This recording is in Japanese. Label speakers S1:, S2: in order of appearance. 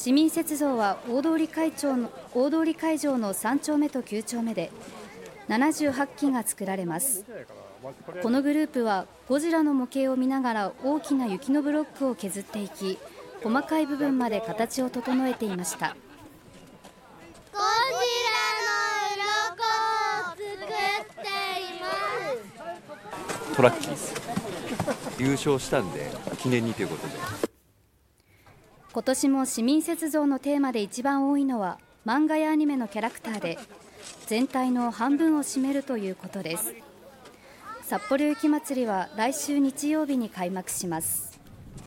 S1: 市民雪像は大通会長の大通会場の3丁目と9丁目で78機が作られます。このグループはゴジラの模型を見ながら大きな雪のブロックを削っていき細かい部分まで形を整えていました。
S2: ゴジラの鱗を作っています。
S3: トラッキーです。優勝したんで記念にということで
S1: 今年も市民雪像のテーマで一番多いのは漫画やアニメのキャラクターで全体の半分を占めるということです。札幌雪まつりは来週日曜日に開幕します。